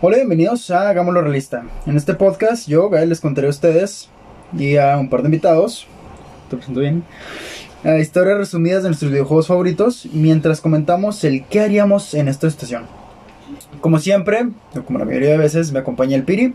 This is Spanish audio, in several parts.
Hola, bienvenidos a Hagámoslo Realista. En este podcast, yo, Gael, les contaré a ustedes y a un par de invitados. ¿Te presento bien? a historias resumidas de nuestros videojuegos favoritos mientras comentamos el qué haríamos en esta estación. Como siempre, o como la mayoría de veces, me acompaña el Piri.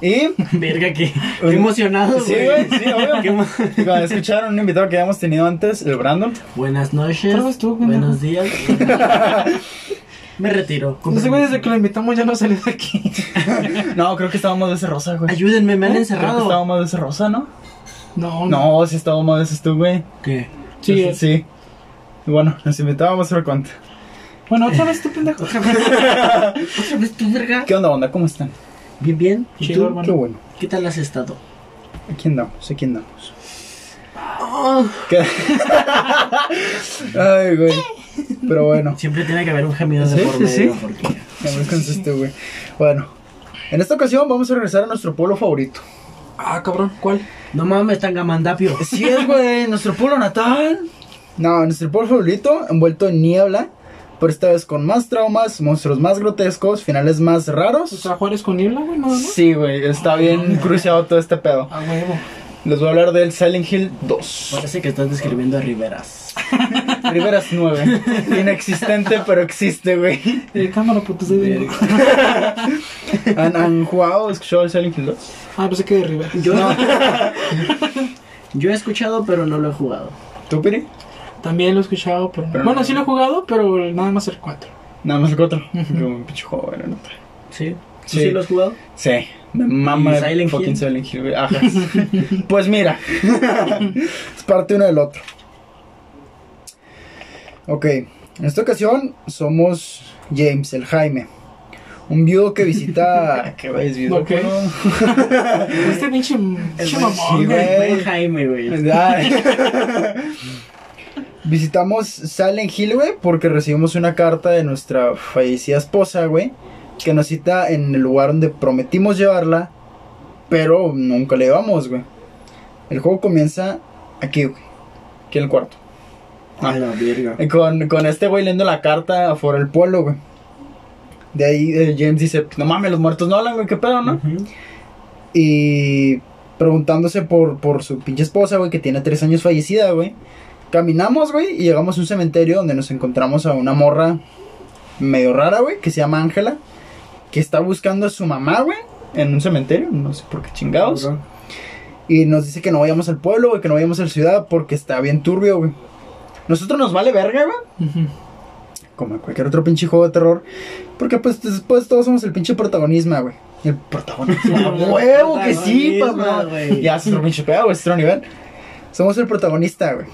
Y. Verga, qué, qué emocionado, Sí, güey. sí, obvio. Cuando escucharon un invitado que habíamos tenido antes, el Brandon. Buenas noches. Buenos días. Me retiro. Ese güey desde que lo invitamos ya no salió de aquí. No, creo que estábamos de ese rosa, güey. Ayúdenme, me han Creo que encerrado. estábamos de ese rosa, ¿no? No, No, sí estábamos de ese tú, güey. ¿Qué? Sí, Pues, sí. Y bueno, nos invitábamos a ver cuánto. Bueno, otra vez tú, pendejo. ¿Otra vez tú, verga? ¿Qué onda, onda? ¿Cómo están? Bien, bien. ¿Y Chido, tú? hermano. Qué bueno. ¿Qué tal has estado? Aquí andamos, aquí andamos. Oh, ¿Qué? Ay, güey. Pero bueno, siempre tiene que haber un gemido de Sí, por medio. sí. Porque... contesté, güey. Bueno, en esta ocasión vamos a regresar a nuestro pueblo favorito. Ah, cabrón, ¿cuál? No mames, tan gamandapio. Sí es, güey, nuestro pueblo natal. No, nuestro pueblo favorito, envuelto en niebla, pero esta vez con más traumas, monstruos más grotescos, finales más O raros. sea, Juárez con niebla, güey, no, no. Sí, güey, está bien cruciado todo este pedo. A huevo. Les voy a hablar del Silent Hill 2. Parece que estás describiendo a Riveras. Riveras 9. Inexistente, pero existe, güey. Eh, cámara, puto, se de... ¿Han, han jugado o escuchado el Silent Hill 2? Ah, pensé que de Rivera. Yo, yo he escuchado, pero no lo he jugado. ¿Tú, Piri? También lo he escuchado, pero... Pero bueno, no. sí lo he jugado, pero nada más el 4. Nada más el 4. Ujú. Como un pinche juego, bueno, no. ¿Sí? ¿Tú Sí. sí lo has jugado? Sí, me mama ¿Y el Silent fucking Hill? Silent Hill. Ajá. pues mira, es parte uno del otro. Ok, en esta ocasión somos James, el Jaime. Un viudo que visita. ¿Qué güey es viudo? Ok. ¿no? Este pinche... mamón, güey. Jaime, güey. Ay. Visitamos Silent Hill, güey, porque recibimos una carta de nuestra fallecida esposa, güey, que nos cita en el lugar donde prometimos llevarla, pero nunca le llevamos, güey. El juego comienza aquí, güey, aquí en el cuarto. A la verga. Con, con este güey leyendo la carta afuera del pueblo, güey. De ahí eh, James dice, no mames, los muertos no hablan, güey, qué pedo, ¿no? Y preguntándose por, por su pinche esposa, güey, que tiene tres años fallecida, güey. Caminamos, güey, y llegamos a un cementerio donde nos encontramos a una morra medio rara, güey, que se llama Ángela, que está buscando a su mamá, güey, en un cementerio, no sé por qué chingados. Y nos dice que no vayamos al pueblo, güey, que no vayamos a la ciudad porque está bien turbio, güey. Nosotros nos vale verga, güey como en cualquier otro pinche juego de terror. Porque pues después todos somos el pinche protagonista, güey. El protagonista. ¡A huevo que sí, Protagonismo, papá! Ya es otro pinche pedo, güey, es otro nivel. Somos el protagonista, güey.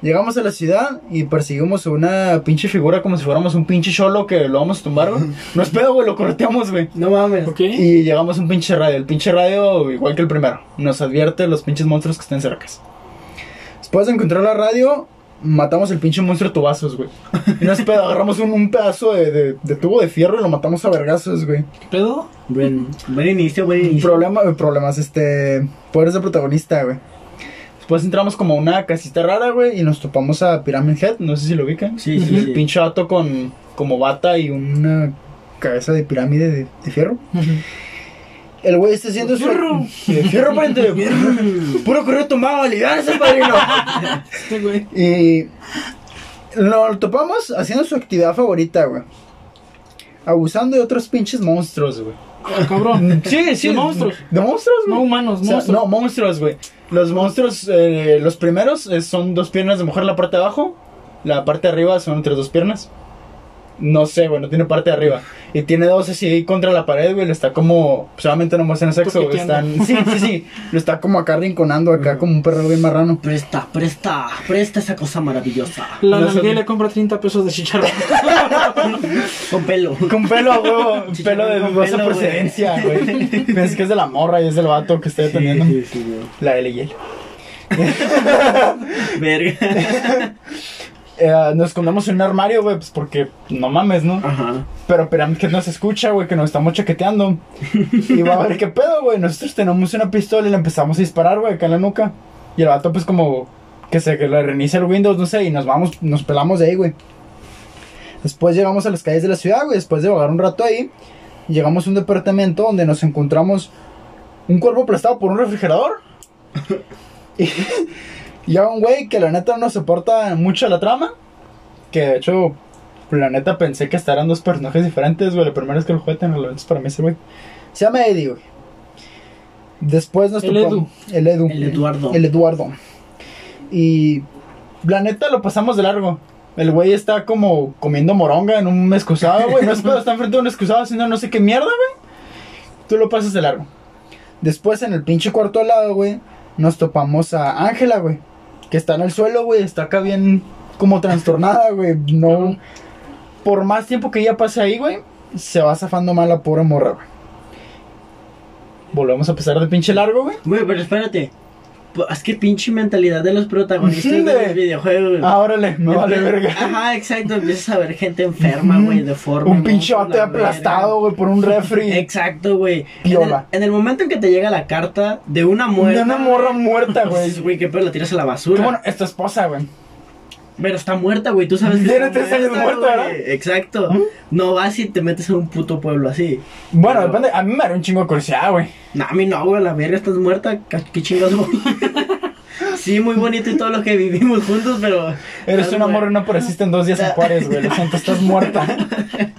Llegamos a la ciudad y perseguimos una pinche figura como si fuéramos un pinche cholo que lo vamos a tumbar, güey. No es pedo, güey, lo correteamos, güey. No mames. Ok. Y llegamos a un pinche radio. El pinche radio, igual que el primero, nos advierte los pinches monstruos que estén cerca. Después de encontrar la radio, matamos el pinche monstruo tubazos, güey. Y no es pedo, agarramos un, un pedazo de, de- de tubo de fierro y lo matamos a vergazos, güey. ¿Qué pedo? Buen, buen inicio, buen inicio. Problema, problemas, este. Poderes de protagonista, güey. Después entramos como a una casita rara, güey, y nos topamos a Pyramid Head, no sé si lo ubican. Sí, sí, sí. Pinche vato con como bata y una cabeza de pirámide de, de fierro. El güey está haciendo su. Fierro. Fierro, pariente. Puro correo tomado, aliviarse, padrino. Este güey. y. Lo topamos haciendo su actividad favorita, güey. Abusando de otros pinches monstruos, güey. Ah, cabrón. Sí, sí. De monstruos. De monstruos, güey. No humanos, O sea, monstruos. no, monstruos, güey. Los monstruos, eh, los primeros eh, son dos piernas de mujer la parte de abajo. La parte de arriba son entre dos piernas. No sé, güey, no tiene parte de arriba. Y tiene dos así contra la pared, güey. Lo está como. Solamente no muestran sexo, güey. Están. Sí, sí, sí. Lo está como acá rinconando, acá como un perro bien marrano. Presta, presta, presta esa cosa maravillosa. La No le compra 30 pesos de chicharrón. Con pelo. Con pelo a huevo. pelo de dudosa güey. procedencia, güey. Piensas que es de la morra y es del vato que está deteniendo. Sí, sí, güey. La L y. Verga. Eh, nos escondemos en un armario, güey, pues porque no mames, ¿no? Ajá. Pero Pyramid que nos escucha, güey, que nos estamos chaqueteando. Y va a ver qué pedo, güey. Nosotros tenemos una pistola y le empezamos a disparar, güey, acá en la nuca. Y el vato, pues, como que se que le reinicia el Windows, no sé, y nos vamos, nos pelamos de ahí, güey. Después llegamos a las calles de la ciudad, güey. Después de vagar un rato ahí, llegamos a un departamento donde nos encontramos un cuerpo aplastado por un refrigerador. y, y a un güey que la neta no soporta mucho la trama. Que de hecho, la neta pensé que estarían dos personajes diferentes, güey. La primera es que lo jugué en es para mí ese güey. Se llama Eddie, güey. Después nos El topamos- El Edu. El Eduardo. El Eduardo. Y la neta lo pasamos de largo. El güey está como comiendo moronga en un excusado, güey. No es pedo, está enfrente de un excusado haciendo no sé qué mierda, güey. Tú lo pasas de largo. Después en el pinche cuarto al lado, güey, nos topamos a Ángela, güey. Que está en el suelo, güey. Está acá bien como trastornada, güey. No. Por más tiempo que ella pase ahí, güey, se va zafando mal la pobre morra, güey. Volvemos a empezar de pinche largo, güey. Güey, pero espérate. Pues, Es que pinche mentalidad de los protagonistas de de- los videojuegos. Ah, órale, me vale Empe- verga. Ajá, exacto. Empiezas a ver gente enferma, güey, de forma. Un pinche bate aplastado, güey, por un refri. Exacto, güey. En el, Piola. en el momento en que te llega la carta de una muerte. De una morra muerta, güey. Pues, güey, que pero la tiras a la Qué basura. bueno, es tu esposa, güey. Pero está muerta, güey. Tú sabes que Tiene tres años muerta, güey. ¿verdad? Exacto. No vas y te metes en un puto pueblo así. Bueno, Pero- depende. A mí me haría un chingo de curiosidad, güey. No, a mí no, güey. La verga estás muerta. ¿Qué chingados, güey? Sí, muy bonito y todo lo que vivimos juntos, pero. Eres estás un amor y no apareciste en dos días en Juárez, güey. Lo siento, estás muerta.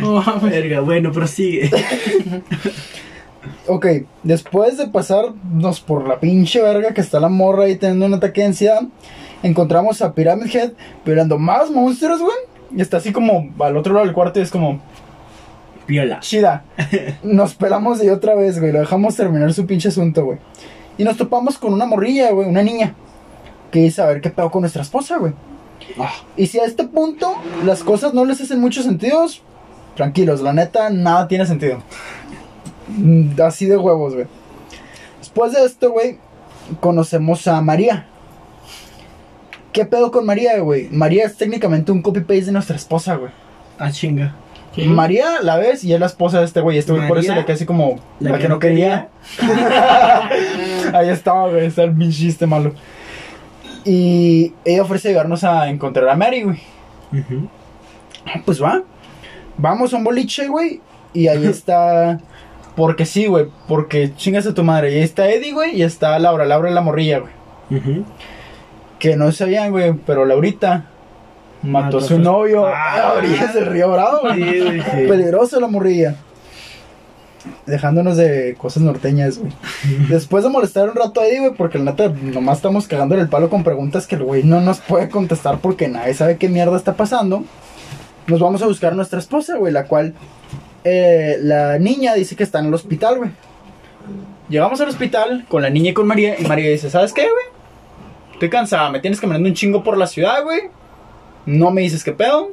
No mames. Verga, bueno, prosigue. Ok, después de pasarnos por la pinche verga que está la morra ahí teniendo un ataque de ansiedad, encontramos a Pyramid Head violando más monstruos, güey. Y está así como al otro lado del cuarto y es como, Viola. chida. Nos pelamos de otra vez, güey. Lo dejamos terminar su pinche asunto, güey. Y nos topamos con una morrilla, güey, una niña. Que dice a ver qué pedo con nuestra esposa, güey. Y si a este punto las cosas no les hacen mucho sentido, tranquilos, la neta, nada tiene sentido. Mm, Así de huevos, güey. Después de esto, güey, conocemos a María. ¿Qué pedo con María, güey? María es técnicamente un copy-paste de nuestra esposa, güey. Ah, chinga. ¿Qué? María la ves y es la esposa de este güey. Este güey por eso le queda así como la, la que, que no quería. Ahí estaba, güey. Está el chiste malo. Y ella ofrece ayudarnos a encontrar a Mary, güey. Ujú. Ah, Pues va. Vamos a un boliche, güey. Y ahí está. Porque sí, güey. Porque chingas a tu madre. Y ahí está Eddie, güey. Y está Laura. Laura es la morrilla, güey. Ujú. Que no sabían, güey. Pero Laurita mató, Mató a su novio Ah. a orillas del río Bravo, güey. Sí, sí. Peligrosa la morrilla. Dejándonos de cosas norteñas, güey. Después de molestar un rato a Eddie, güey, porque la neta nomás estamos cagándole el palo con preguntas que el güey no nos puede contestar porque nadie sabe qué mierda está pasando. Nos vamos a buscar a nuestra esposa, güey, la cual eh, la niña dice que está en el hospital, güey. Llegamos al hospital con la niña y con María y María dice, ¿sabes qué, güey? Estoy cansada, me tienes caminando un chingo por la ciudad, güey. No me dices qué pedo.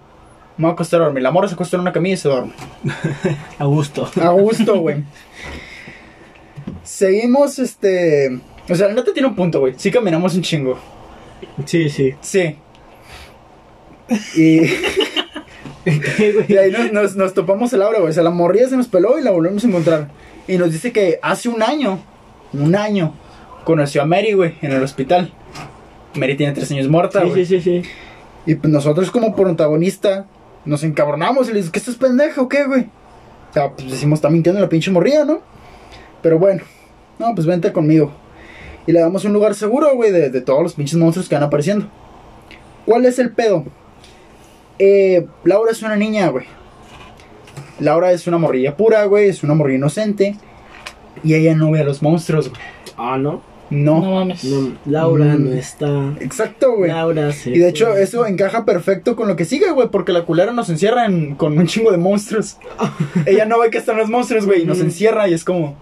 Me voy a acostar a dormir. La morra se acuesta en una camilla y se duerme. A gusto. A gusto, güey. Seguimos, este. O sea, la neta tiene un punto, güey. Sí caminamos un chingo. Sí, sí. Sí. Y, y ahí nos, nos, nos topamos el Laura, güey. O sea, la morrilla se nos peló y la volvemos a encontrar. Y nos dice que hace un año, un año, conoció a Mary, güey, en el hospital. Mary tiene tres años muerta, Sí, güey. sí, sí, sí. Y pues nosotros como protagonista nos encabronamos y le dices, ¿qué estás pendeja o qué, güey? O sea, pues decimos, está mintiendo la pinche morría, ¿no? Pero bueno, no, pues vente conmigo. Y le damos un lugar seguro, güey, de, de todos los pinches monstruos que van apareciendo. ¿Cuál es el pedo? Eh, Laura es una niña, güey. Laura es una morrilla pura, güey, es una morrilla inocente. Y ella no ve a los monstruos, güey. Ah, ¿no? No No. mames. No, Laura Mm. no está. Exacto, güey. Laura se. Y de hecho, fue. eso encaja perfecto con lo que sigue, güey, porque la culera nos encierra en- con un chingo de monstruos. Ella no ve que están los monstruos, güey, y nos Ujú. encierra y es como.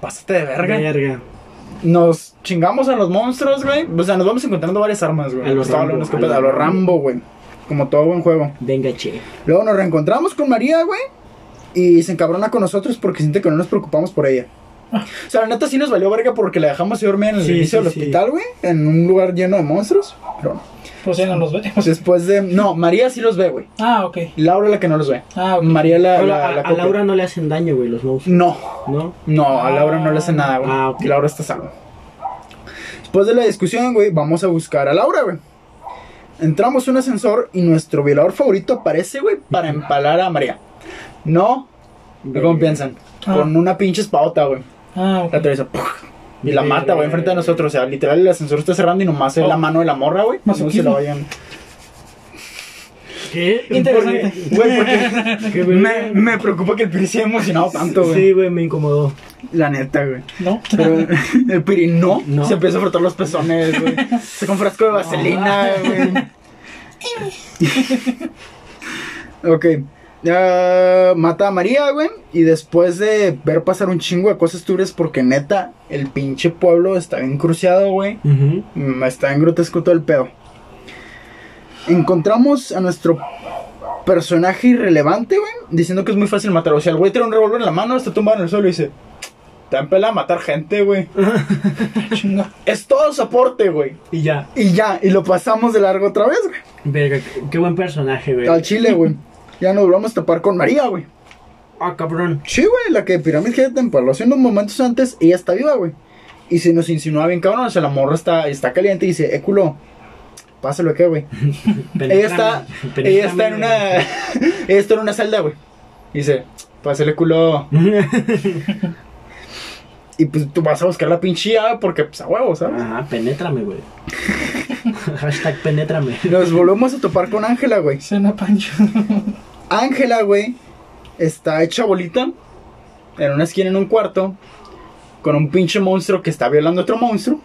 Pásate de verga. Verga. Nos chingamos a los monstruos, güey. O sea, nos vamos encontrando varias armas, güey. A los Rambo, de a los. Rambo, güey. Como todo buen juego. Venga, che. Luego nos reencontramos con María, güey. Y se encabrona con nosotros porque siente que no nos preocupamos por ella. O sea, la neta sí nos valió verga porque la dejamos ir dormir en el Sí, inicio sí, del hospital, güey. En un lugar lleno de monstruos. Pero no. Pues ya no los vemos. Después de. No, María sí los ve, güey. Ah, ok. Laura la que no los ve. Ah, ok. María la, Pero la, a, la a copia. Laura no le hacen daño, güey, los monstruos. No, ¿No? no, a Laura no le hace nada, güey. Ah, ok. Laura está salvo. Después de la discusión, güey, vamos a buscar a Laura, güey. entramos a un ascensor y nuestro violador favorito aparece, güey, para empalar a María. No, ¿cómo piensan? Ah. Con una pinche espadota, güey. Ah, ok. La atraviesa, ¡puf! Y la mata, güey, enfrente de nosotros. O sea, literal, el ascensor está cerrando y nomás es Oh. la mano de la morra, güey. No se la vayan. ¿Qué? Interesante. Porque- Güey, porque... Me, me preocupa que el Piri se haya emocionado tanto, güey. Sí, güey, me incomodó. La neta, güey. ¿No? Pero el Piri no, No. se empieza a frotar los pezones, güey. Se con frasco de vaselina, güey. ok. Ya mata a María, güey. Y después de ver pasar un chingo de cosas turbias, porque neta, el pinche pueblo está bien cruciado, güey. Mm, Está en grotesco todo el pedo. Encontramos a nuestro personaje irrelevante, güey, diciendo que es muy fácil matar. O sea, el güey tiene un revólver en la mano, está tumbado en el suelo y dice: Te pela a matar gente, güey. Es todo soporte, güey. Y ya. Y ya, y lo pasamos de largo otra vez, güey. Verga, qué buen personaje, güey. Al chile, güey. Ya nos volvamos a tapar con María, güey. Ah, cabrón. Sí, güey, la que Pyramid Head empaló hace unos momentos antes, ella está viva, güey. Y se nos insinúa bien cabrón, o sea, la morra está, está caliente y dice, eh, culo, pásalo que, güey. Ella está, ella está en una, ella está en una celda, güey. Y dice, pásale culo. Y pues tú vas a buscar la pinche llave porque, pues, a huevo, ¿sabes? Ajá, penétrame, güey. Hashtag penétrame. Nos volvemos a topar con Ángela, güey. Cena Pancho. Ángela, güey, está hecha bolita en una esquina en un cuarto con un pinche monstruo que está violando a otro monstruo.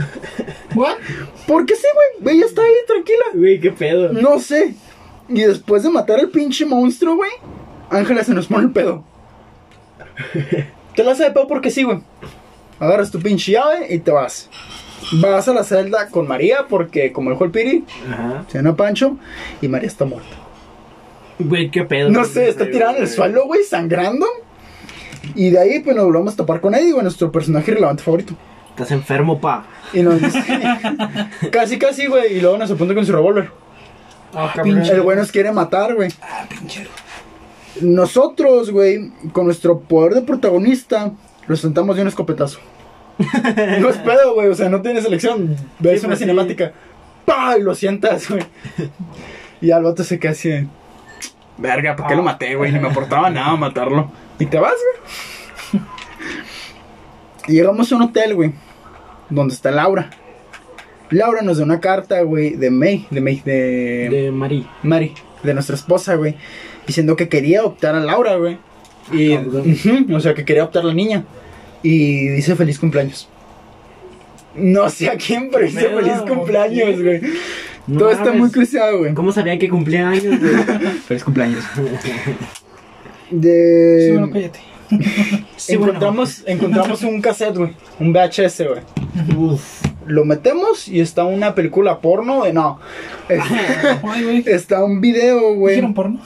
¿What? Porque sí, güey, ella está ahí tranquila. Güey, qué pedo. No sé. Y después de matar al pinche monstruo, güey, Ángela se nos pone el pedo. Te la hace de pedo porque sí, güey. Agarras tu pinche llave y te vas. Vas a la celda con María porque, como dijo el Piri, Ajá. se llama Pancho y María está muerta. Güey, qué pedo. No sé, está tirada en el suelo, güey, sangrando. Y de ahí, pues nos volvemos a topar con Eddie, güey, nuestro personaje relevante favorito. Estás enfermo, pa. Y nos dice, casi, casi, güey, y luego nos apunta con su revólver. Ah, cabrón. El güey nos quiere matar, güey. Ah, pinchero. Nosotros, güey, con nuestro poder de protagonista, lo sentamos de un escopetazo. No es pedo, güey, o sea, no tienes elección. Ves Sí, una pues, sí. cinemática, ¡pah! Y lo sientas, güey. Y al vato se queda así de, Verga, ¿por qué lo maté, güey? Ni me aportaba nada matarlo. Y te vas, güey. Y llegamos a un hotel, güey, donde está Laura. Laura nos da una carta, güey, de May, de May, de... De Mari. Mari, de nuestra esposa, güey, diciendo que quería adoptar a Laura, güey. Y. Ujú, o sea, que quería adoptar a la niña. Y dice feliz cumpleaños. No sé a quién, pero dice feliz cumpleaños, güey. No Todo está muy cruciado, güey. ¿Cómo sabían que cumplía años, güey? Feliz cumpleaños. Sí, De... bueno, cállate. Sí, bueno. encontramos, encontramos un cassette, güey. Un VHS, güey. Uf. Lo metemos y está una película porno de no. Ay, está un video, güey. ¿Hicieron porno?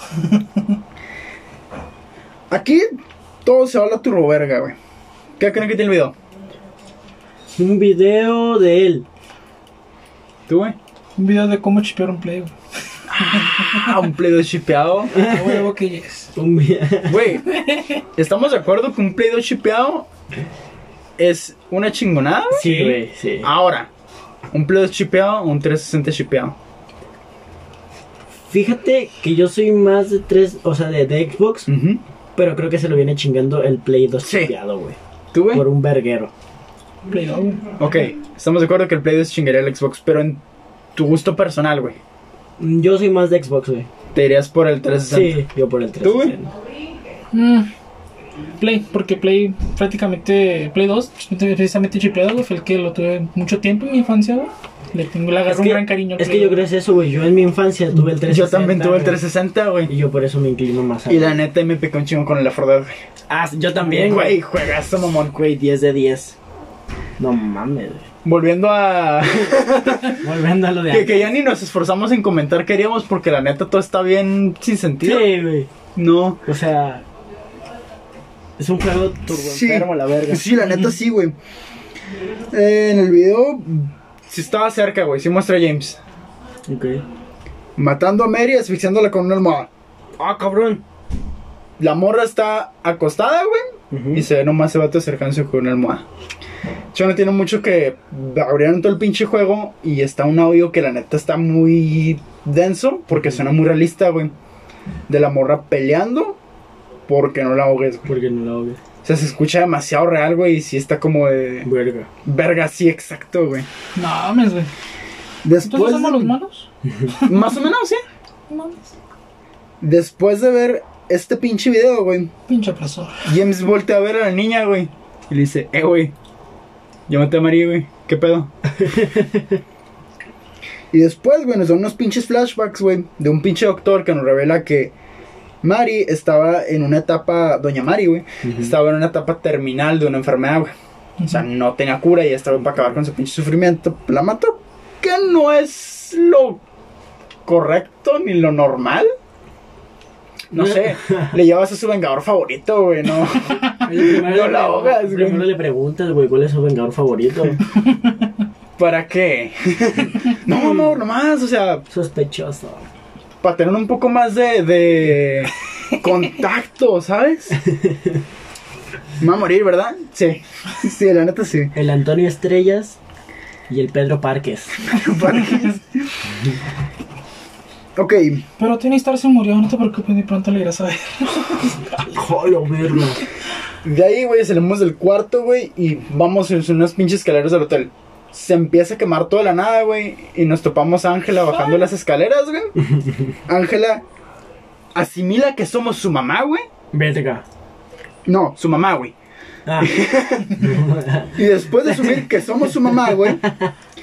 Aquí todo se va a la turboverga, güey. ¿Qué creen que tiene el video? Un video de él. ¿Tú, güey? Un video de cómo chipear un play, güey. Ah, un Play 2 chipeado. A huevo que yes. Güey, ¿estamos de acuerdo que un Play 2 chipeado es una chingonada? Sí, güey, sí. Ahora, un Play 2 chipeado o un 360 chipeado. Fíjate que yo soy más de tres, o sea, de, de Xbox, Ujú. pero creo que se lo viene chingando el Play 2 Sí. chipeado, güey. ¿Tú, güey? Por un verguero. Play 2, güey. Ok, estamos de acuerdo que el Play 2 chingaría el Xbox, pero en tu gusto personal, güey. Yo soy más de Xbox, güey. Te irías por el 360. Sí, yo por el ¿Tú, güey? 360. Mm. Play, porque Play prácticamente, Play 2, precisamente chipeado, güey, fue el que lo tuve mucho tiempo en mi infancia, güey. Le tengo, agarro Es un gran cariño. es que yo creo que es eso, güey. Yo en mi infancia tuve el 360. Yo también tuve el güey. 360, Y güey. yo por eso me inclino más a Y la neta me picó un chingo con el Left 4 Dead, güey. Ah, yo también, Güey, juegazo, mamón. Güey, 10 de 10. No mames, güey. Volviendo a... Volviendo a lo de que, antes. que ya ni nos esforzamos en comentar qué haríamos porque la neta todo está bien sin sentido. Sí, güey. No. O sea, es un juego turbo Sí. enfermo, la verga. Sí, la neta sí, güey. Eh, en el video, sí estaba cerca, güey. Sí muestra a James. Ok. Matando a Mary, asfixiándola con una almohada. Ah, cabrón. La morra está acostada, güey. Y se ve nomás ese vato acercándose con una almohada. Yo no tiene mucho que abrieron todo el pinche juego y está un audio que la neta está muy denso porque suena muy realista, güey. De la morra peleando porque no la ahogues, güey. Porque no la ahogues. O sea, se escucha demasiado real, güey, y sí está como de... Verga. Verga, sí, exacto, güey. No mames, güey. Después ¿Entonces somos de- los malos? Más o menos, sí. No mames. Después de ver este pinche video, güey, Pinche opresor. James voltea a ver a la niña, güey. Y le dice, eh, güey. Yo maté a María, güey. ¿Qué pedo? y después, güey, nos dan unos pinches flashbacks, güey. De un pinche doctor que nos revela que Mari estaba en una etapa, doña Mari, güey. Estaba en una etapa terminal de una enfermedad, güey. O sea, no tenía cura y ya estaba para acabar con su pinche sufrimiento. La mató. Que no es lo correcto ni lo normal. No sé. Le llevas a su vengador favorito, güey, no. No la ahogas, güey. Primero le preguntas, güey, ¿cuál es su vengador favorito? ¿Para qué? no, amor, nomás, o sea, Sospechoso. Para tener un poco más de, de contacto, ¿sabes? Me va a morir, ¿verdad? Sí. Sí, la neta sí. El Antonio Estrellas y el Pedro Parques. ok, Pero Tony Stark se murió, no te preocupes, ni pronto le irás a ver. ¡Jolo, verga! de ahí, güey, salimos del cuarto, güey, y vamos en unas pinches escaleras del hotel. Se empieza a quemar toda la nada, güey, y nos topamos a Ángela bajando las escaleras, güey. Ángela asimila que somos su mamá, güey. Verga. No, su mamá, güey. Ah. Y después de subir que somos su mamá, güey,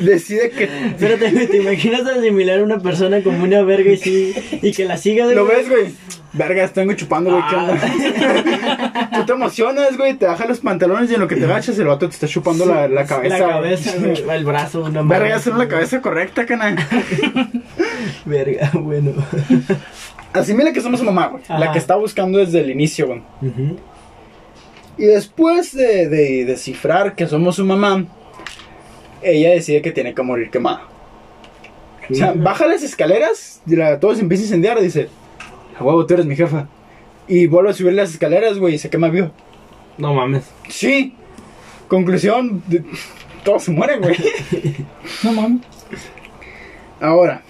decide que. Güey, ¿te imaginas asimilar a una persona como una verga y, sí, y que la sigas? ¿Lo güey? ves, güey? Verga, tengo chupando, güey. ¿qué onda? Tú te emocionas, güey, te bajas los pantalones y en lo que te agachas, el vato te está chupando la, la cabeza. La cabeza, güey, el brazo, una Verga, mano. hacer la cabeza correcta, cana. Verga, bueno. Asimila que somos su mamá, güey. La que está buscando desde el inicio, güey. Y después de, de descifrar que somos su mamá, ella decide que tiene que morir quemada. O sea, baja las escaleras, y la, todo se empieza a incendiar, dice, a huevo, tú eres mi jefa. Y vuelve a subir las escaleras, güey, y se quema vivo. No mames. Sí. Conclusión, de- todos se mueren, güey. No mames. Ahora,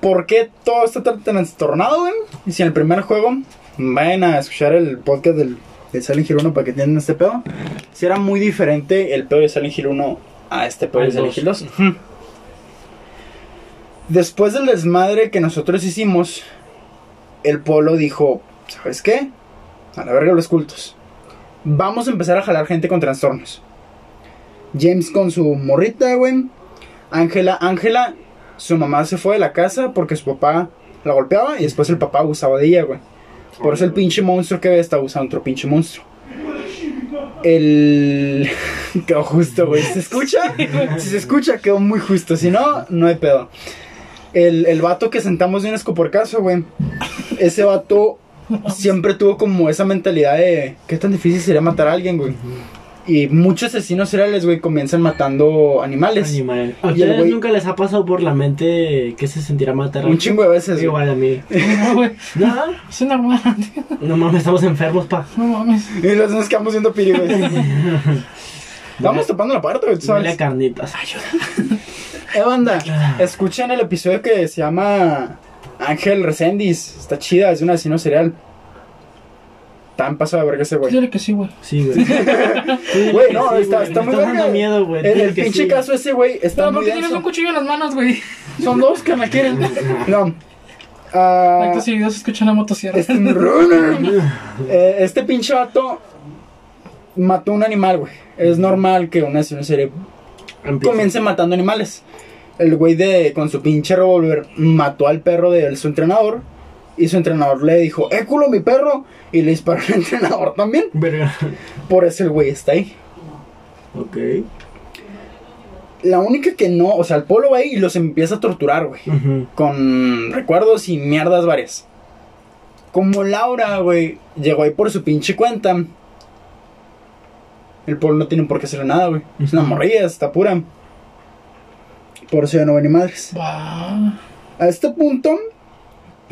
¿por qué todo está tan trastornado, güey? Y si en el primer juego, vayan a escuchar el podcast del, de Silent Hill 1 para que entiendan este pedo. Si era muy diferente el pedo de Silent Hill 1 a este pedo de Silent. Hill 2. Ujú. Después del desmadre que nosotros hicimos, el pueblo dijo, ¿sabes qué? A la verga los cultos. Vamos a empezar a jalar gente con trastornos. James con su morrita, güey. Ángela, Ángela, su mamá se fue de la casa porque su papá la golpeaba y después el papá abusaba de ella, güey. Por eso el pinche monstruo que ve está abusando otro pinche monstruo. El. quedó justo, güey. ¿Se escucha? Si se escucha, quedó muy justo. Si no, no hay pedo. El, el vato que sentamos de un escoporcazo, güey. Ese vato siempre tuvo como esa mentalidad de. ¿Qué tan difícil sería matar a alguien, güey? Y muchos asesinos seriales, güey, comienzan matando animales. Animal. ¿A ustedes güey- nunca les ha pasado por la mente que se sentirá matar a Un chingo de veces. Igual a mí. No, güey. No, Es normal. no mames, estamos enfermos, pa. No mames. Y los nos quedamos viendo piri, güey. Estamos tapando la puerta, güey, sabes. carnitas. Ayuda. Eh, banda, escuchen el episodio que se llama Ángel Resendiz. Está chida, es un asesino serial. Tan paso de verga ese güey. Dile que sí, güey. Sí, güey. Güey, no, sí, está, güey. está muy dando miedo, güey. El, Dile el que pinche sí. caso ese, güey, está Pero muy ¿por qué tienes un denso. cuchillo en las manos, güey? Son dos que me quieren. No. Ah, Actos seguidos escuchan la motosierra. este, eh, este pinche vato mató un animal, güey. Es normal que una asesino serie Empieza. comience matando animales. El güey de con su pinche revólver mató al perro de su entrenador y su entrenador le dijo, "Eh, culo mi perro" y le disparó al entrenador también. Verga. Por eso el güey está ahí. Ok. La única que no, o sea, el polo va ahí y los empieza a torturar, güey, con recuerdos y mierdas varias. Como Laura, güey, llegó ahí por su pinche cuenta. El polo no tiene por qué hacer nada, güey. Es una morrilla, está pura. Por eso ya no ve ni madres. A este punto,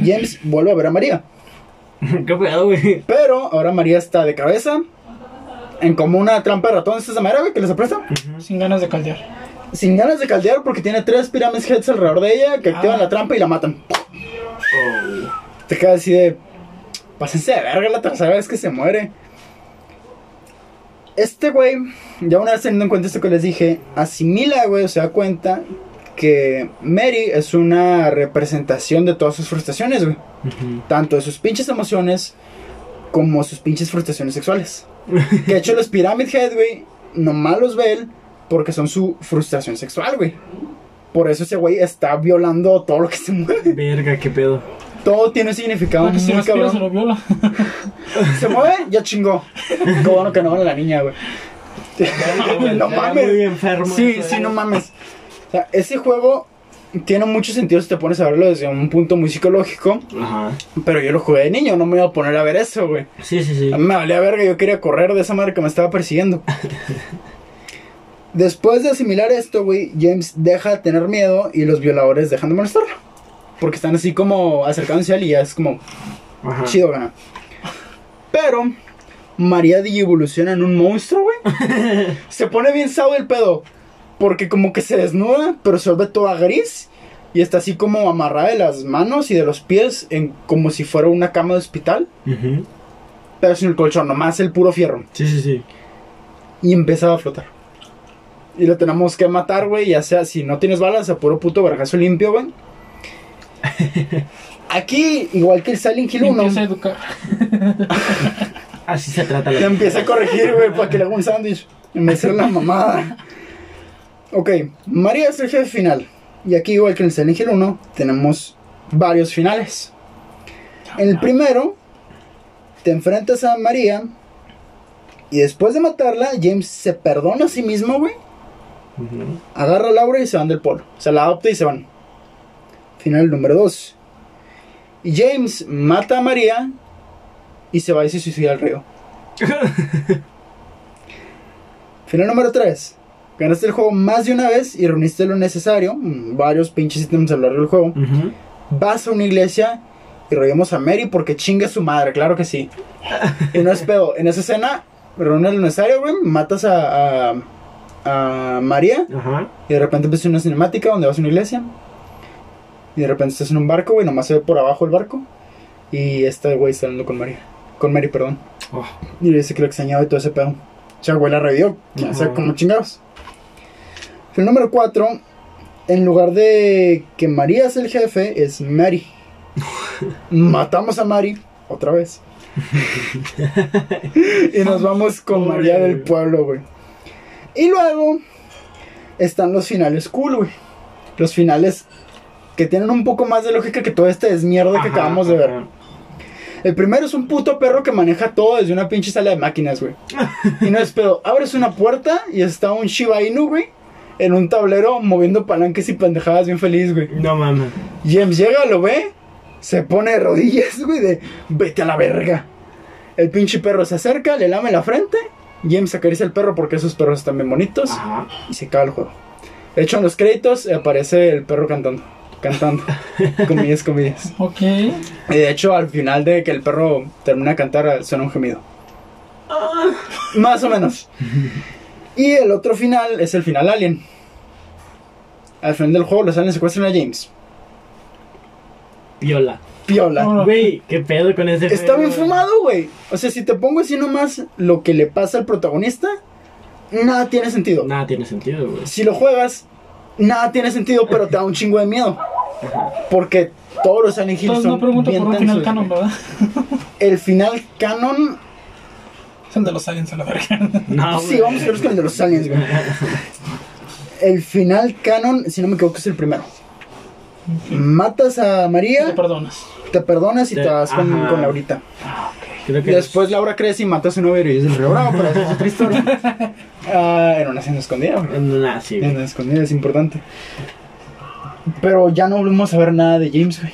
James vuelve a ver a María. ¿Qué pedo, güey? Pero ahora María está de cabeza. En como una trampa de ratón, esta manera, güey, que les apuesta. Sin ganas de caldear. Sin ganas de caldear porque tiene tres Pyramid Heads alrededor de ella que activan Ah. la trampa y la matan. Oh. Te quedas así de. Pásense de verga la tercera vez que se muere. Este güey, ya una vez teniendo en cuenta esto que les dije, asimila, güey, o se da cuenta que Mary es una representación de todas sus frustraciones, güey. Tanto de sus pinches emociones como sus pinches frustraciones sexuales. Que de hecho los Pyramid Head, güey, nomás los ve él porque son su frustración sexual, güey. Por eso ese güey está violando todo lo que se mueve. Verga, qué pedo. Todo tiene significado si se lo viola. Se mueve, ya chingó. Qué bueno que no a la niña, güey. no mames. muy enfermo Sí, sí, eh. no mames. O sea, ese juego tiene mucho sentido si te pones a verlo desde un punto muy psicológico. Ajá. Pero yo lo jugué de niño, no me iba a poner a ver eso, güey. Sí, sí, sí. A mí me valía verga, yo quería correr de esa madre que me estaba persiguiendo. Después de asimilar esto, güey, James deja de tener miedo y los violadores dejan de molestarlo. Porque están así como acercándose a él y ya es como Ajá. chido, gana. Pero María evoluciona en un monstruo, güey. se pone bien sado el pedo. Porque como que se desnuda, pero se vuelve toda gris. Y está así como amarrada de las manos y de los pies en como si fuera una cama de hospital. Ujú. Pero sin el colchón, nomás el puro fierro. Sí, sí, sí. Y empezaba a flotar. Y lo tenemos que matar, güey. Ya sea si no tienes balas, a puro puto vergazo limpio, güey. Aquí, igual que el Silent Hill 1, Empieza a educar. Así se trata la le empieza a corregir, güey, para que le haga un sándwich. En vez de ser la mamada. Ok, María es el jefe final. Y aquí, igual que en el Silent Hill 1, tenemos varios finales. En el primero, te enfrentas a María. Y después de matarla, James se perdona a sí mismo, güey. Agarra a Laura y se van del polo. Se la adopta y se van. Final número 2. Y James mata a María y se va y se suicida al río. Final número 3. Ganaste el juego más de una vez y reuniste lo necesario, mm, varios pinches ítems a lo largo del juego. Vas a una iglesia y rollamos a Mary porque chinga su madre, claro que sí. Y no es pedo. En esa escena, reúnes lo necesario, güey, matas a, a, a María y de repente empieza una cinemática donde vas a una iglesia. Y de repente estás en un barco, güey, nomás se ve por abajo el barco. Y este güey está hablando con María. Con Mary, perdón. Oh. Y le dice que lo extrañaba y todo ese pedo. O sea, güey la revivió. O sea, como chingados. El número 4, en lugar de que María es el jefe, es Mary. Matamos a Mary otra vez. y nos vamos con Pobre, María del pueblo, güey. Y luego están los finales cool, güey. Los finales que tienen un poco más de lógica que todo este desmierda que acabamos de ver. ajá. El primero es un puto perro que maneja todo desde una pinche sala de máquinas, güey. Y no es pedo. Abres una puerta y está un Shiba Inu, güey. En un tablero moviendo palanques y pendejadas bien feliz, güey. No mames. James llega, lo ve, se pone de rodillas, güey, de vete a la verga. El pinche perro se acerca, le lame la frente. James acaricia al perro porque esos perros están bien bonitos. Ajá. Y se acaba el juego. De hecho, en los créditos aparece el perro cantando. Cantando. comillas, comillas. Ok. Y de hecho, al final de que el perro termina de cantar, suena un gemido. Más o menos. Y el otro final es el final Alien. Al final del juego, los aliens secuestran a James. Viola. Piola. No, Güey, qué pedo con ese Está bien fumado, güey. O sea, si te pongo así nomás lo que le pasa al protagonista, nada tiene sentido. Nada tiene sentido, güey. Si lo juegas, nada tiene sentido, pero te da un chingo de miedo. Porque todos los Silent Hill Entonces son no pregunto bien por un final canon. ¿verdad? El final canon El de los aliens a la verga. No, sí, vamos a ver con el de los aliens, güey. El final canon, si no me equivoco, es el primero. Matas a Te María, perdonas. te perdonas y te Te- vas con, ajá. con Laurita. Creo Y que después Laura crece y mata a su novio y es el Río Bravo, pero esa es otra historia. Ah, en una hacienda escondida, güey. Sí, En una escondida es importante. Pero ya no volvemos a ver nada de James, güey.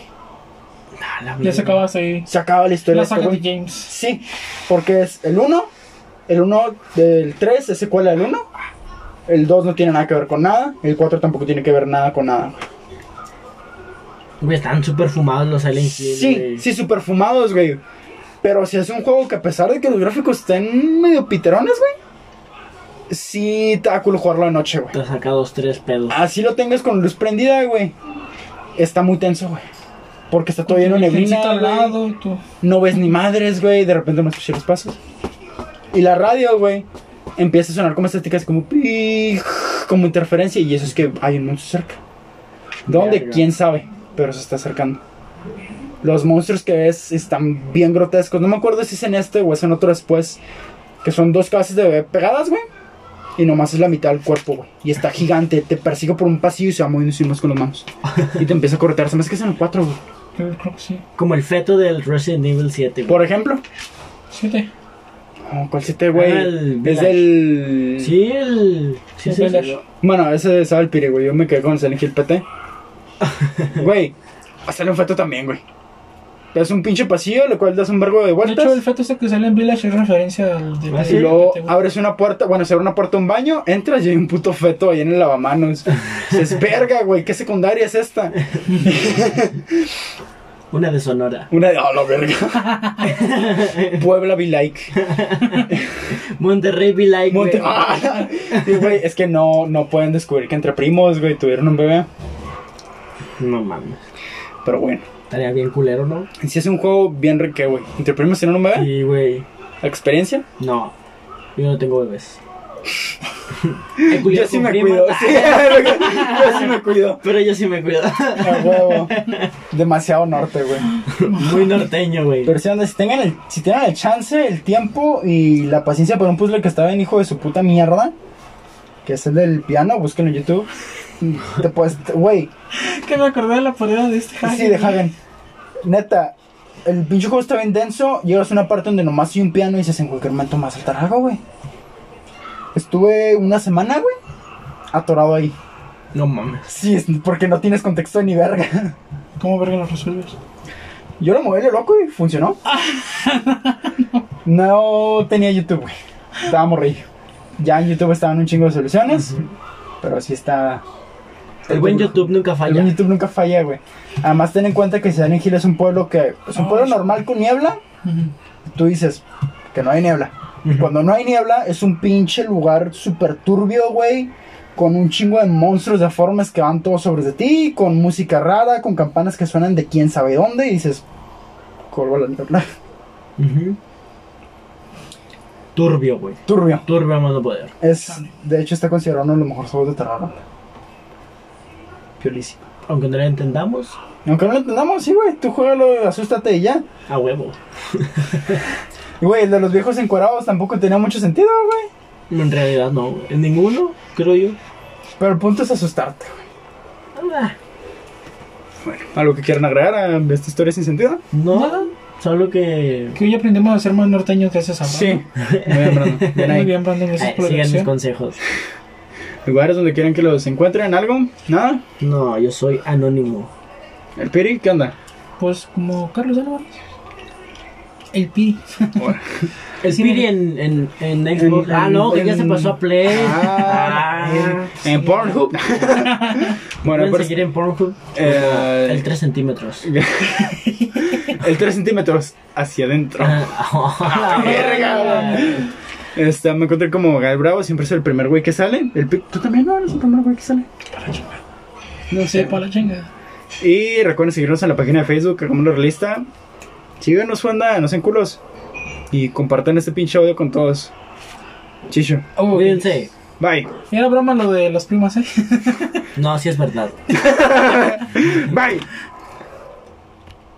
La Ya se acaba ahí. Se acaba la historia La de este saga de güey. James. Sí, porque es el 1, el 1 del 3 es secuela del 1, el 2 no tiene nada que ver con nada, el 4 tampoco tiene que ver nada con nada. Güey, están súper fumados los Silent Hill, Sí, güey. sí, super fumados, güey. Pero si es un juego que a pesar de que los gráficos estén medio piterones, güey. Sí te da culo jugarlo de noche, güey. Te saca dos, tres pedos. Así lo tengas con luz prendida, güey. Está muy tenso, güey. Porque está todo lleno de neblina, al lado, tú. No ves ni madres, güey. De repente no escuchas los pasos. Y la radio, güey, empieza a sonar como estáticas, como pi, como interferencia. Y eso es que hay un monstruo cerca. ¿Dónde? Verga. ¿Quién sabe? Pero se está acercando. Los monstruos que ves están bien grotescos. No me acuerdo si es en este o es en otro después. Que son dos cabezas de bebé pegadas, güey. Y nomás es la mitad del cuerpo, güey. Y está gigante. Te persigue por un pasillo y se va moviendo encima con las manos. Y te empieza a corretear. Se me hace que es en el 4, güey. Yo creo que sí. Como el feto del Resident Evil 7, güey. Por ejemplo. Siete. Oh, ¿Cuál 7, güey? Ah, el es del. Sí, el... Sí, El sí, sí. Bueno, ese es el Pire, güey. Yo me quedé con Silent Hill PT. Güey, sale un feto también, güey. Es un pinche pasillo, lo cual das un vergo de De vueltas. hecho, el feto este que sale en Village es referencia al de y luego abres una puerta, bueno, se abre una puerta a un baño, entras y hay un puto feto ahí en el lavamanos. Es verga, güey, ¿qué secundaria es esta? Una de Sonora. Una de. ¡Oh, la verga! Puebla be like. Monterrey be like, Monte- güey. ¡Ah! Sí, güey, es que no, no pueden descubrir que entre primos, güey, tuvieron un bebé. No mames. Pero bueno, Estaría bien culero, ¿no? si es un juego bien rique, güey. Entre primos tienen un bebé. Sí, güey. ¿Experiencia? No. Yo no tengo bebés. Yo sí me primas. cuido. sí, yo sí me cuido. Pero yo sí me cuido. A huevo. Demasiado norte, güey. Muy norteño, güey. Pero si, si, tengan el, si tienen el chance, el tiempo y la paciencia por un puzzle que está bien hijo de su puta mierda, que es el del piano, búsquenlo en YouTube. Te puedes, güey, Que me acordé de la pared de este sí, de Hagen. Neta, el pinche juego está bien denso. Llegas a una parte donde nomás hay un piano y dices en cualquier momento a saltar algo, güey. Estuve una semana, güey, atorado ahí. No mames. Sí, es porque no tienes contexto ni verga. ¿Cómo verga lo resuelves? Yo lo moví lo loco y funcionó. No tenía YouTube, güey. Estaba morrillo. Ya en YouTube estaban un chingo de soluciones. Pero sí está. El buen YouTube nunca El falla. buen YouTube nunca falla, güey. Además, ten en cuenta que Silent Hill es un pueblo que. Es un pueblo normal con niebla. Tú dices que no hay niebla. Cuando no hay niebla, es un pinche lugar súper turbio, güey. Con un chingo de monstruos deformes que van todos sobre de ti. Con música rara, con campanas que suenan de quién sabe dónde. Y dices. Corvo la niebla. Turbio, güey. Turbio. Turbio a más no poder. Es, de hecho, está considerado uno de los mejores juegos de terror. Piolísimo. Aunque no lo entendamos, Aunque no lo entendamos, sí, güey. Tú juégalo, asústate y ya. a huevo. Y, güey, el de los viejos encuerados tampoco tenía mucho sentido, güey. En realidad no, güey. En ninguno, creo yo. Pero el punto es asustarte, güey. Ah, Bueno, ¿algo que quieran agregar a esta historia sin sentido? No, Nada. solo que. Que hoy aprendimos a ser más norteños gracias a Sí. Muy bien, Brandon. Muy bien, Brandon, gracias Ay, por la sigan mis consejos. Lugares donde quieran que los encuentren, algo, nada. No, yo soy anónimo. El Piri, ¿qué onda? Pues como Carlos Álvarez. El Pi. El Sí, Piri en, en, en Xbox. En- ah, no, que ya se pasó a Play. Ah, en, en Pornhub. bueno, Pueden pues, seguir en Pornhub. Eh, el 3 centímetros. el 3 centímetros hacia adentro. Ah, verga, Este, me encontré como Gael Bravo, siempre es el primer güey que sale. El ¿Tú también no eres el primer güey que sale? Para chingar. No Sí, para la chinga. Y recuerden seguirnos en la página de Facebook, como la realista. Síganos, banda, no sean culos. Y compartan este pinche audio con todos. Chicho. Oh, Cuídense. Bye. Era broma lo de las primas, ¿eh? No, sí es verdad. Bye.